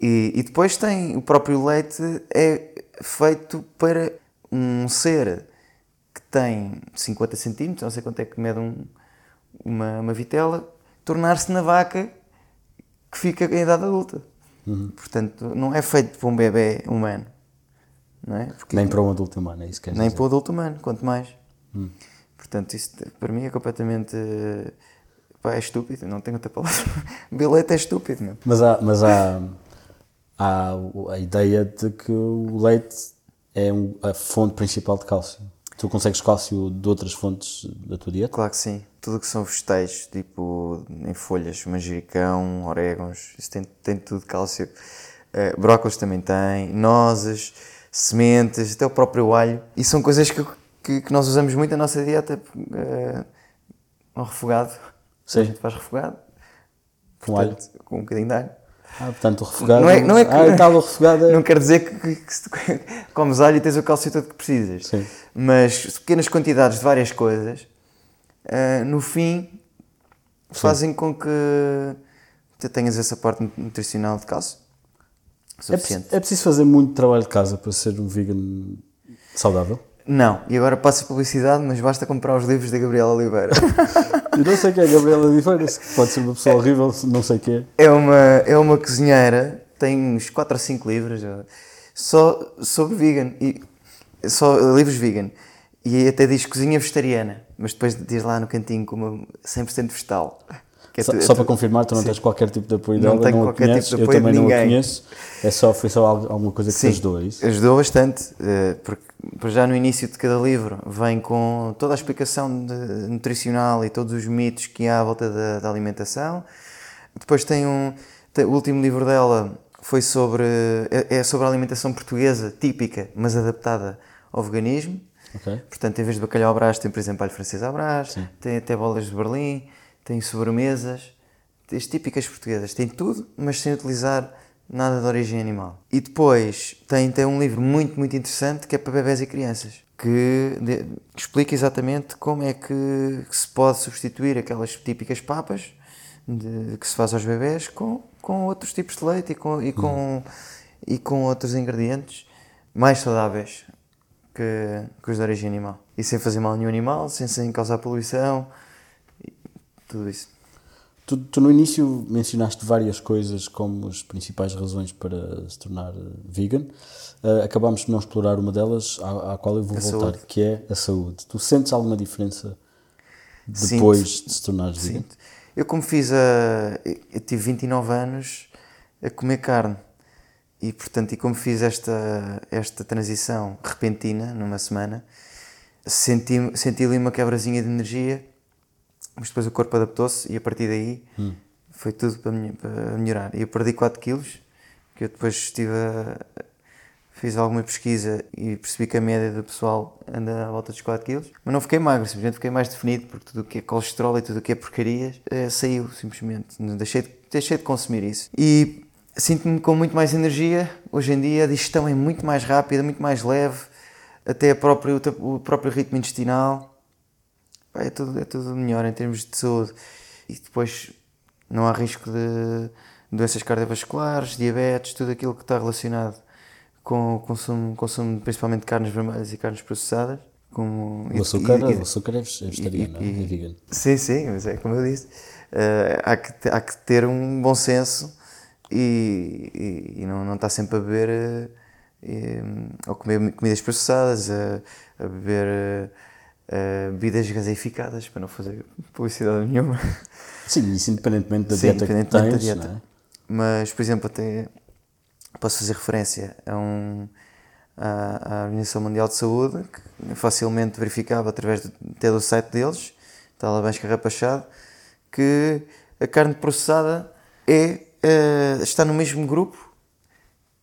E, e depois tem o próprio leite é feito para um ser que tem 50 centímetros, não sei quanto é que mede um- uma, uma vitela, tornar-se na vaca que fica em idade adulta. Portanto, não é feito para um bebê humano. Não é? Porque Nem para um adulto humano, é isso que nem dizer. para o adulto humano, quanto mais. Portanto, isso para mim é completamente. Pá, é estúpido, não tenho outra palavra. Bilhete é estúpido, meu. Mas há, mas há, há a ideia de que o leite é um- a fonte principal de cálcio. Tu consegues cálcio de outras fontes da tua dieta? Claro que sim. Tudo que são vegetais, tipo em folhas, manjericão, orégãos, isso tem, tem tudo cálcio. Eh, brócolis também tem, nozes, sementes, até o próprio alho. E são coisas que, que, que nós usamos muito na nossa dieta. eh, um refogado. Sim. A gente faz refogado. Com alho. Portanto, Com um bocadinho de alho. Ah, portanto, o refogado. Não é- não é que- Ah, tal, o refogado é. Não quer dizer que, que, que se comes alho e tens o cálcio todo que precisas. Sim. Mas pequenas quantidades de várias coisas, ah, no fim, fazem com que tu tenhas essa parte nutricional de cálcio É, suficiente. preciso, é preciso fazer muito trabalho de casa para ser um vegan saudável. Não, e agora passo a publicidade, mas basta comprar os livros da Gabriela Oliveira. Eu não sei quem é a Gabriela se pode ser uma pessoa horrível, se não sei quem é. É uma, é uma cozinheira, tem uns 4 ou 5 livros só sobre vegan, e, só livros vegan. E até diz cozinha vegetariana, mas depois diz lá no cantinho como 100% vegetal. É Só, tu- é só tu- para confirmar, tu não Sim. tens qualquer tipo de apoio Não dela, tenho não a qualquer tipo conheces, de eu apoio de também não a conheço. É só, foi só al- alguma coisa que te Sim, ajudou, é isso? Ajudou bastante, eh, porque por já no início de cada livro vem com toda a explicação nutricional e todos os mitos que há à volta da, da alimentação. Depois tem um. tem- o último livro dela foi sobre. É, é sobre a alimentação portuguesa, típica, mas adaptada ao veganismo. Ok. Portanto, em vez de bacalhau à brás, tem, por exemplo, alho francês à brás, tem até bolas de Berlim, tem sobremesas, as típicas portuguesas. Tem tudo, mas sem utilizar nada de origem animal. E depois tem, tem um livro muito, muito interessante que é para bebés e crianças, que, de- explica exatamente como é que, que se pode substituir aquelas típicas papas de- que se faz aos bebés com, com outros tipos de leite e com, e com, e com outros ingredientes mais saudáveis que, que os de origem animal. E sem fazer mal nenhum animal, sem, sem causar poluição, tudo isso. Tu, tu no início mencionaste várias coisas como as principais razões para se tornar eh, vegan. Eh, acabámos de não explorar uma delas, à, à qual eu vou A voltar, saúde. que é a saúde. Tu sentes alguma diferença Sinto. depois de se tornares vegan? Sinto. Eu como fiz a... Eu tive 29 anos a comer carne. E portanto, e como fiz esta, esta transição repentina, numa semana, senti, senti ali uma quebrazinha de energia, mas depois o corpo adaptou-se e a partir daí foi tudo para, para melhorar. E eu perdi 4 quilos, que eu depois estive a, fiz alguma pesquisa e percebi que a média do pessoal anda à volta dos 4 kg. Mas não fiquei magro, simplesmente fiquei mais definido, porque tudo o que é colesterol e tudo o que é porcarias eh, saiu, simplesmente. Deixei de, deixei de consumir isso. E sinto-me com muito mais energia. Hoje em dia a digestão é muito mais rápida, muito mais leve, até a própria, o próprio ritmo intestinal. Pá, é, tudo, é tudo melhor em termos de saúde. E depois não há risco de doenças cardiovasculares, diabetes, tudo aquilo que está relacionado com o consumo, consumo principalmente de carnes vermelhas e carnes processadas. Como, O açúcar, o açúcar é vegetariano, não é? é vegan. Sim, sim, mas é como eu disse. eh, há, que, há que ter um bom senso e, e, e não, não estar sempre a beber eh, ou comer comidas processadas, a, a beber eh, eh, bebidas gaseificadas, para não fazer publicidade nenhuma. Sim, isso independentemente da Sim, dieta que independentemente da tens, dieta. não é? Mas, por exemplo, até posso fazer referência a um, à, à Organização Mundial de Saúde, que facilmente verificável através do, até do site deles, está lá bem escarrapachado, que a carne processada é, eh, está no mesmo grupo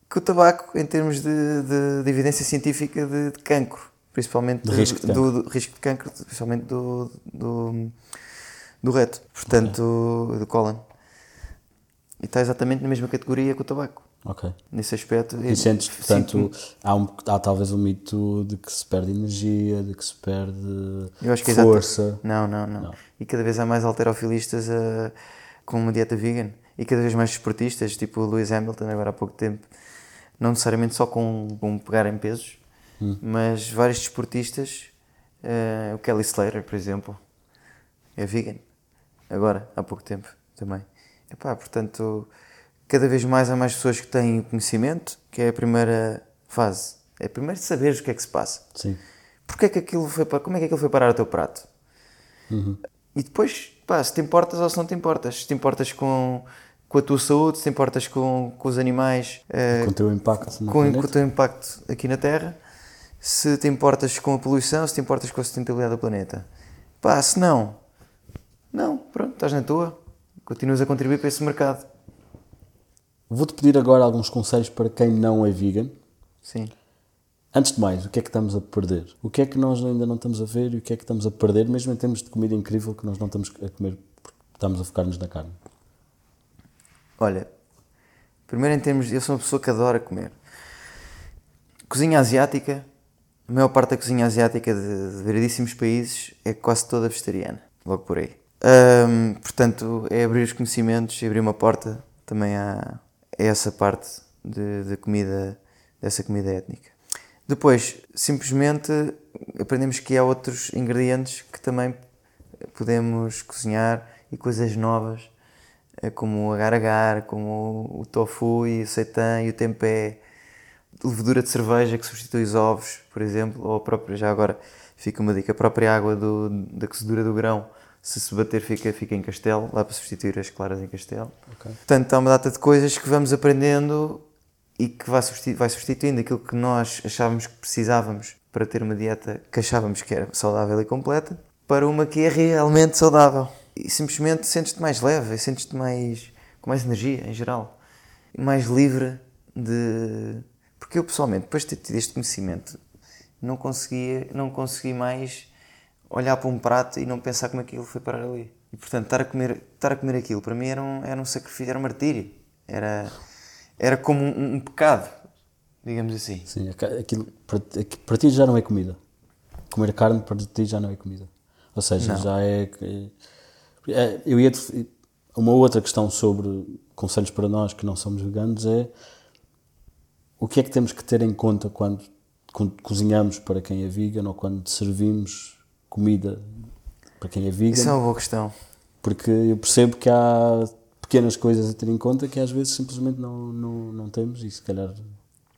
que o tabaco em termos de, de- de evidência científica de, de cancro, principalmente De risco de do, do risco de cancro, principalmente do, do, do reto, portanto, do cólon. E está exatamente na mesma categoria que o tabaco. Ok. Nesse aspecto. E sentes, portanto, há, um, há talvez um mito de que se perde energia, de que se perde Eu acho que é força. Não, não, não, Não. E cada vez há mais alterofilistas eh, com uma dieta vegan. E cada vez mais desportistas, tipo o Lewis Hamilton, agora há pouco tempo. Não necessariamente só com, com pegar em pesos, Hum. mas vários desportistas. eh, o Kelly Slater, por exemplo, é vegan. Agora, há pouco tempo também. Epá, portanto, cada vez mais há mais pessoas que têm o conhecimento, que é a primeira fase. É primeiro saberes o que é que se passa. Sim. Porque é que aquilo foi para, como é que aquilo foi parar ao teu prato? E depois, pá, se te importas ou se não te importas. Se te importas com, com a tua saúde, se te importas com, com os animais, eh, Com o teu impacto com, com o teu impacto aqui na Terra, se te importas com a poluição, se te importas com a sustentabilidade do planeta. Pá, se não, não, pronto, estás na tua, continuas a contribuir para esse mercado. Vou-te pedir agora alguns conselhos para quem não é vegan. Sim. Antes de mais, o que é que estamos a perder? O que é que nós ainda não estamos a ver e o que é que estamos a perder, mesmo em termos de comida incrível que nós não estamos a comer porque estamos a focar-nos na carne? Olha, Primeiro em termos, eu sou uma pessoa que adora comer. Cozinha asiática, a maior parte da cozinha asiática de, de variedíssimos países é quase toda vegetariana, logo por aí. Ahm, portanto, é abrir os conhecimentos e abrir uma porta também a, a essa parte de, de comida, dessa comida étnica. Depois, simplesmente aprendemos que há outros ingredientes que também podemos cozinhar e coisas novas, eh, como o agar-agar, como o tofu e o seitan e o tempé, levedura de cerveja que substitui os ovos, por exemplo, ou a própria, já agora fica uma dica, a própria água do, da cozedura do grão, se se bater fica, fica em castelo, lá para substituir as claras em castelo. Portanto, há uma data de coisas que vamos aprendendo e que vai, substitu vai substituindo aquilo que nós achávamos que precisávamos para ter uma dieta que achávamos que era saudável e completa, para uma que é realmente saudável. E simplesmente sentes-te mais leve, sentes-te mais com mais energia em geral, mais livre de porque eu pessoalmente depois de ter tido este conhecimento não conseguia não consegui mais olhar para um prato e não pensar como aquilo foi parar ali. E portanto estar a comer estar a comer aquilo para mim era um, era um sacrifício, era um martírio, era era como um, um pecado, digamos assim. Sim, aqu- aquilo para, para ti já não é comida. Comer carne para ti já não é comida. Ou seja, já é, é- Eu ia. Uma outra questão sobre conselhos para nós que não somos veganos é o que é que temos que ter em conta quando, quando cozinhamos para quem é vegan ou quando servimos comida para quem é vegan? Isso é uma boa questão. Porque eu percebo que há pequenas coisas a ter em conta que às vezes simplesmente não, não, não temos e se calhar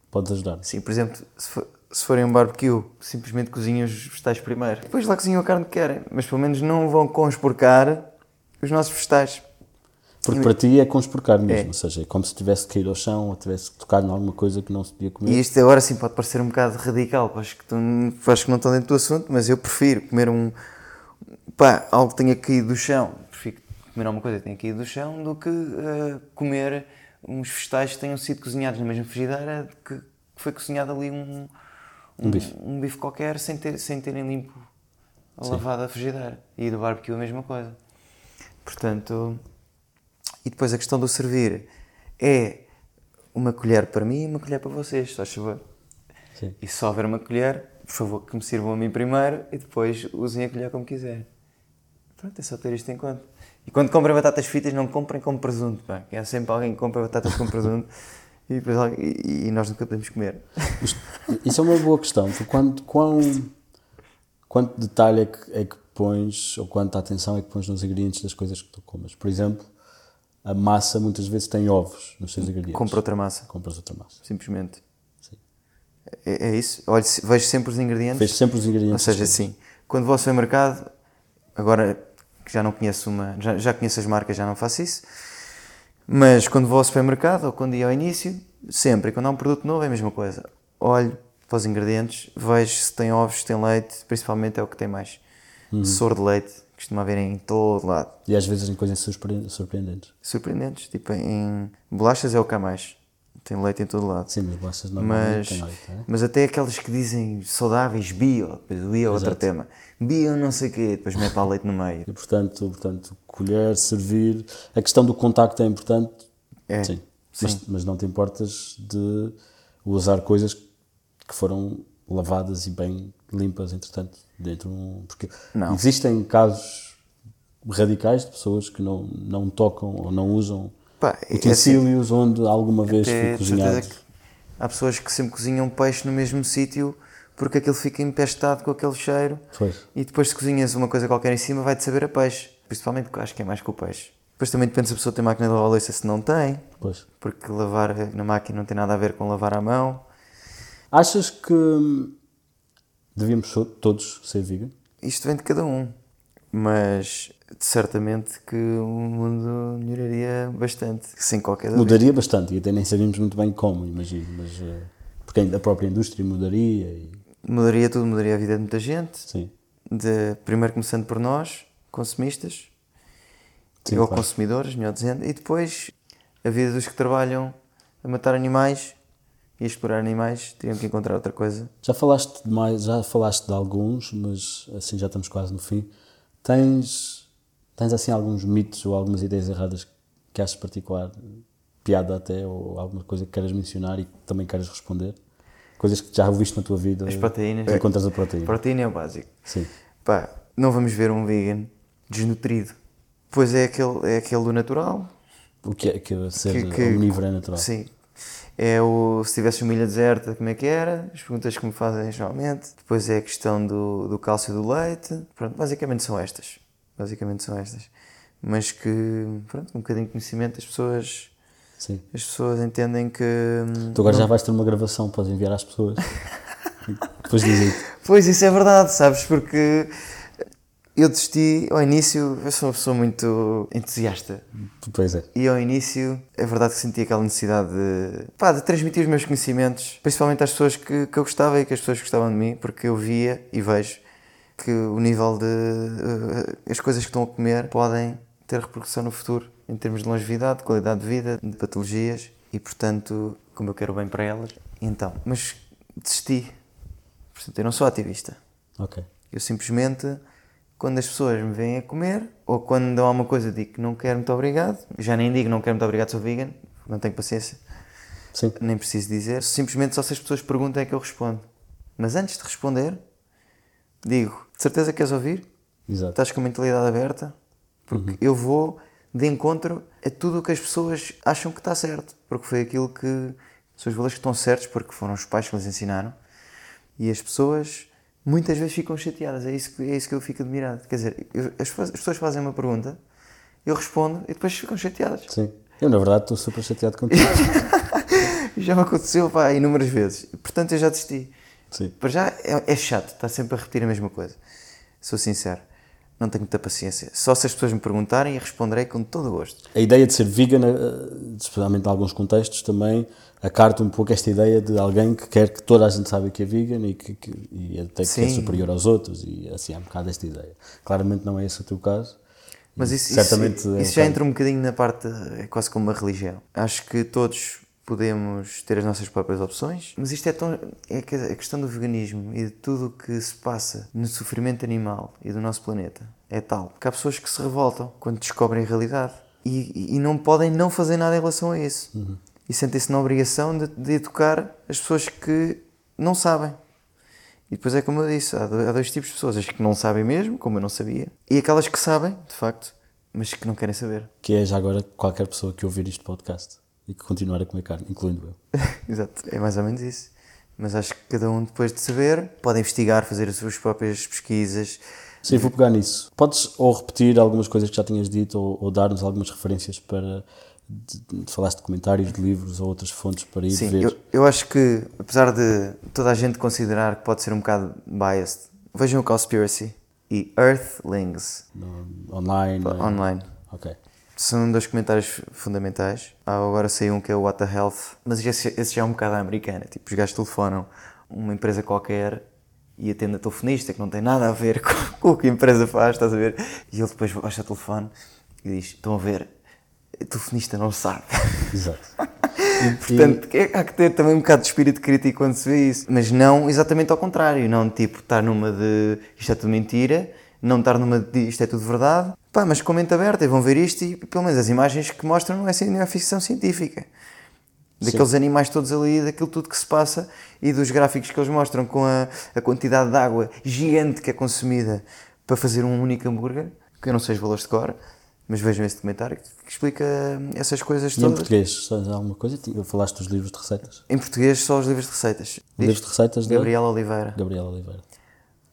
pode ajudar. Sim, por exemplo, se, for, se forem um barbecue, simplesmente cozinham os vegetais primeiro. Depois lá cozinham a carne que querem, mas pelo menos não vão conspurcar os nossos vegetais. Porque para ti é conspurcar mesmo, É. ou seja, é como se tivesse cair ao chão ou tivesse tocar em alguma coisa que não se podia comer. E isto agora sim pode parecer um bocado radical, os que, para os que não estão dentro do assunto, mas eu prefiro comer um. pá, algo que tenha caído do chão. Prefiro comer alguma coisa que tenha caído do chão do que eh, comer uns vegetais que tenham sido cozinhados na mesma frigideira que, que foi cozinhado ali um, Um bife. um bife qualquer sem, ter, sem terem limpo a lavada a frigideira. E do barbecue a mesma coisa. Portanto. E depois a questão do servir é uma colher para mim e uma colher para vocês, só favor. Sim. E se só houver uma colher, por favor, que me sirvam a mim primeiro e depois usem a colher como quiserem. Pronto, é só ter isto em conta. E quando comprem batatas fritas, não comprem com presunto, pá. Há sempre alguém que compra batatas com presunto e, depois e- e nós nunca podemos comer. Isso é uma boa questão. Quanto, quão, quanto detalhe é que, é que pões, ou quanta atenção é que pões nos ingredientes das coisas que tu comes? Por exemplo, a massa muitas vezes tem ovos nos seus ingredientes. Compra outra massa, Compras outra massa. simplesmente. Sim. É, é isso. Olho, se- vejo sempre os ingredientes. Fez sempre os Ou ingredientes. seja, das sim, quando vou ao supermercado, agora que já não conheço uma, já, já conheço as marcas, já não faço isso, mas quando vou ao supermercado ou quando ia ao início, sempre, quando há um produto novo é a mesma coisa. Olho para os ingredientes, vejo se tem ovos, se tem leite, principalmente é o que tem mais. Soro de leite, costuma haver em todo lado. E às vezes em coisas surpre- surpreendentes. Surpreendentes, tipo em bolachas é o que há mais. Tem leite em todo lado. Sim, mas bolachas normalmente Mas, têm leite, não é? mas até aquelas que dizem saudáveis, bio, depois o bio é outro tema. Bio não sei o quê, depois mete lá leite no meio. E portanto, portanto, colher, servir. A questão do contacto é importante. É, Sim. Mas, mas não te importas de usar coisas que foram lavadas e bem limpas, entretanto, dentro de um. Porque Não. existem casos radicais de pessoas que não, não tocam ou não usam Pá, é assim, utensílios onde alguma vez foi cozinhado. há pessoas que sempre cozinham peixe no mesmo sítio porque aquilo fica empestado com aquele cheiro Pois. e depois se cozinhas uma coisa qualquer em cima vai-te saber a peixe. Principalmente porque acho que é mais com o peixe. Depois também depende se a pessoa tem máquina de lavar louça se não tem, Pois. porque lavar na máquina não tem nada a ver com lavar à mão. Achas que hum, devíamos todos ser vegan? Isto vem de cada um, mas certamente que o mundo melhoraria bastante, sem qualquer dúvida. Mudaria bastante e até nem sabíamos muito bem como, imagino, mas eh, porque a própria indústria mudaria e Mudaria tudo, mudaria a vida de muita gente. sim. de, primeiro começando por nós, consumistas, Sim, ou claro. consumidores, melhor dizendo, e depois a vida dos que trabalham a matar animais e explorar animais, teriam que encontrar outra coisa. Já falaste de mais, já falaste de alguns, mas assim já estamos quase no fim. Tens, tens assim alguns mitos ou algumas ideias erradas que achas particular, piada até, ou alguma coisa que queiras mencionar e que também queiras responder? Coisas que já ouviste na tua vida. As proteínas. Encontras a proteína. Proteína é o básico. Sim. Pá, não vamos ver um vegan desnutrido. Pois é aquele, é aquele do natural. O que é que é ser Que- que- omnívoro é natural? Sim. É o se tivesse uma ilha deserta, como é que era? As perguntas que me fazem geralmente. Depois é a questão do, do cálcio do leite. Pronto, basicamente são estas. Basicamente são estas. Mas que, pronto, um bocadinho de conhecimento, as pessoas, Sim. as pessoas entendem que. hum, Tu agora já vais ter uma gravação, podes enviar às pessoas. Depois dizem Pois, isso é verdade, sabes? Porque eu desisti ao início, eu sou uma pessoa muito entusiasta. Pois é. E ao início, é verdade que senti aquela necessidade de, pá, de transmitir os meus conhecimentos, principalmente às pessoas que, que eu gostava e que as pessoas gostavam de mim, porque eu via e vejo que o nível de. eh, as coisas que estão a comer podem ter repercussão no futuro, em termos de longevidade, de qualidade de vida, de patologias, e portanto, como eu quero bem para elas. Então, mas desisti. Portanto, eu não sou ativista. Ok. Eu simplesmente, quando as pessoas me vêm a comer, ou quando dão alguma coisa, digo que não quero, muito obrigado. Já nem digo não quero, muito obrigado, sou vegan, não tenho paciência, Sim. nem preciso dizer. Simplesmente só se as pessoas perguntam é que eu respondo. Mas antes de responder, digo: de certeza queres ouvir? Exato. Estás com a mentalidade aberta? Porque eu vou de encontro a tudo o que as pessoas acham que está certo. Porque foi aquilo que são os valores que estão certos, porque foram os pais que nos ensinaram. E as pessoas muitas vezes ficam chateadas. É isso que, é isso que eu fico admirado. Quer dizer, eu- as, pessoas- as pessoas fazem uma pergunta, eu respondo e depois ficam chateadas. Sim. Eu, na verdade, estou super chateado contigo. Já me aconteceu pá, inúmeras vezes. Portanto, eu já desisti. Sim. Para já é, é chato, estar sempre a repetir a mesma coisa. Sou sincero. Não tenho muita paciência. Só se as pessoas me perguntarem responderei com todo o gosto. A ideia de ser vegan, eh, especialmente em alguns contextos, também acarta um pouco esta ideia de alguém que quer que toda a gente saiba que é vegan e, que, que- e até que é Sim. superior aos outros, e assim, há um bocado esta ideia. Claramente não é esse o teu caso. Mas isso, certamente isso, é isso um já entra um bocadinho na parte, é quase como uma religião. Acho que todos podemos ter as nossas próprias opções, mas isto é tão. É que a questão do veganismo e de tudo o que se passa no sofrimento animal e do nosso planeta é tal que há pessoas que se revoltam quando descobrem a realidade e, e não podem não fazer nada em relação a isso. Uhum. E sentem-se na obrigação de, de educar as pessoas que não sabem. E depois é como eu disse, há do- há dois tipos de pessoas, as que não sabem mesmo, como eu não sabia, e aquelas que sabem, de facto, mas que não querem saber. Que é já agora qualquer pessoa que ouvir este podcast e que continuar a comer carne, incluindo eu. Exato, é mais ou menos isso. Mas acho que cada um, depois de saber, pode investigar, fazer as suas próprias pesquisas. Sim, vou pegar nisso. Podes ou repetir algumas coisas que já tinhas dito ou, ou dar-nos algumas referências para. De, falaste de comentários, de livros ou outras fontes para ir Sim, ver. eu, eu acho que, apesar de toda a gente considerar que pode ser um bocado biased, vejam o Conspiracy e Earthlings online. eh, online. Ok. São dois comentários fundamentais. Há agora saiu um que é o What the Health, mas esse, esse já é um bocado à americana. Tipo, os gajos telefonam uma empresa qualquer e atende a telefonista que não tem nada a ver com, com o que a empresa faz, estás a ver? E ele depois baixa o telefone e diz: Estão a ver, a telefonista não sabe. Exato. Portanto, é- há que ter também um bocado de espírito crítico quando se vê isso. Mas não exatamente ao contrário. Não tipo estar numa de isto é tudo mentira, não estar numa de isto é tudo verdade. Pá, mas com mente aberta e vão ver isto e pelo menos as imagens que mostram não é, ci- não é ficção científica. Daqueles animais todos ali, daquilo tudo que se passa e dos gráficos que eles mostram com a, a quantidade de água gigante que é consumida para fazer um único hambúrguer, que eu não sei os valores de cor, mas vejam esse documentário que explica essas coisas E em todas. português, sabes alguma coisa? Falaste dos livros de receitas? Em português, só os livros de receitas. Livros de receitas da Gabriela Oliveira. Gabriela Oliveira.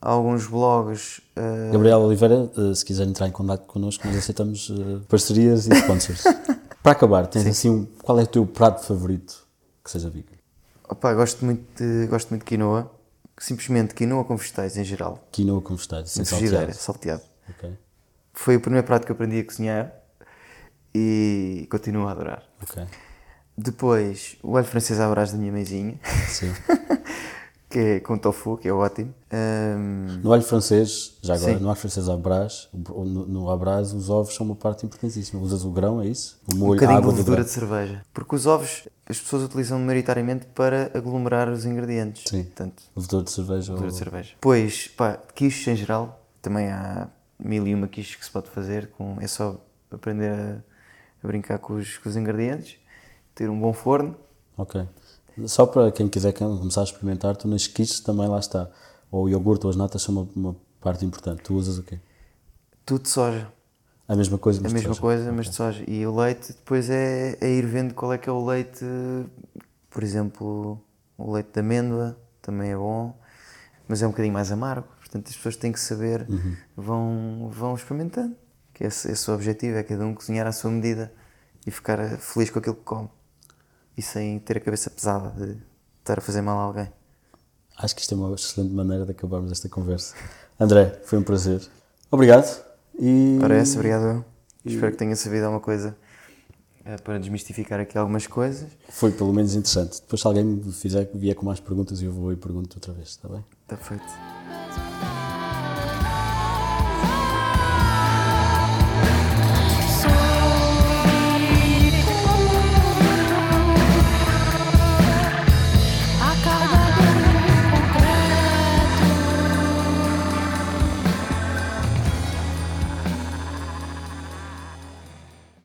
Há alguns blogs. eh, Gabriela Oliveira, eh, se quiser entrar em contato connosco, nós aceitamos eh, parcerias e sponsors. Para acabar, tens assim um, qual é o teu prato favorito que seja vegan? opá, gosto muito de, gosto muito de quinoa. Simplesmente quinoa com vegetais em geral. Quinoa com vegetais, sem salteado. salteado. Ok, Foi o primeiro prato que eu aprendi a cozinhar e continuo a adorar. ok. Depois, o alho francês à brás da minha mãezinha, Sim. que é com tofu, que é ótimo. Ahm, No alho francês, já agora, Sim. no alho francês à brás, no, no à brás, os ovos são uma parte importantíssima. Usas o grão, é isso? O um molho, a bocadinho água de levedura de cerveja. Porque os ovos as pessoas utilizam maioritariamente para aglomerar os ingredientes. Sim. Portanto, Levedura de cerveja. levedura ou... de cerveja. Pois, pá, quiches em geral, também há mil e uma quiches que se pode fazer, com, é só aprender a, a brincar com os, com os ingredientes. ter um bom forno. Ok. Só para quem quiser começar a experimentar, tu nas quiches também lá está. Ou o iogurte ou as natas são uma, uma parte importante. Tu usas o quê? Tudo de soja. A mesma coisa, mas a mesma de soja. coisa, mas de soja. E o leite depois é, é ir vendo qual é que é o leite, por exemplo, o leite de amêndoa também é bom, mas é um bocadinho mais amargo. Portanto, as pessoas têm que saber, vão, vão experimentando. Que esse, esse é o objetivo, é cada um cozinhar à sua medida e ficar feliz com aquilo que come. E sem ter a cabeça pesada de estar a fazer mal a alguém. Acho que isto é uma excelente maneira de acabarmos esta conversa. André, foi um prazer. Obrigado. E... Parece, obrigado eu. Espero que tenha sabido alguma coisa eh, para desmistificar aqui algumas coisas. Foi pelo menos interessante. Depois se alguém me fizer, vier com mais perguntas, eu vou e pergunto outra vez, está bem? Está feito.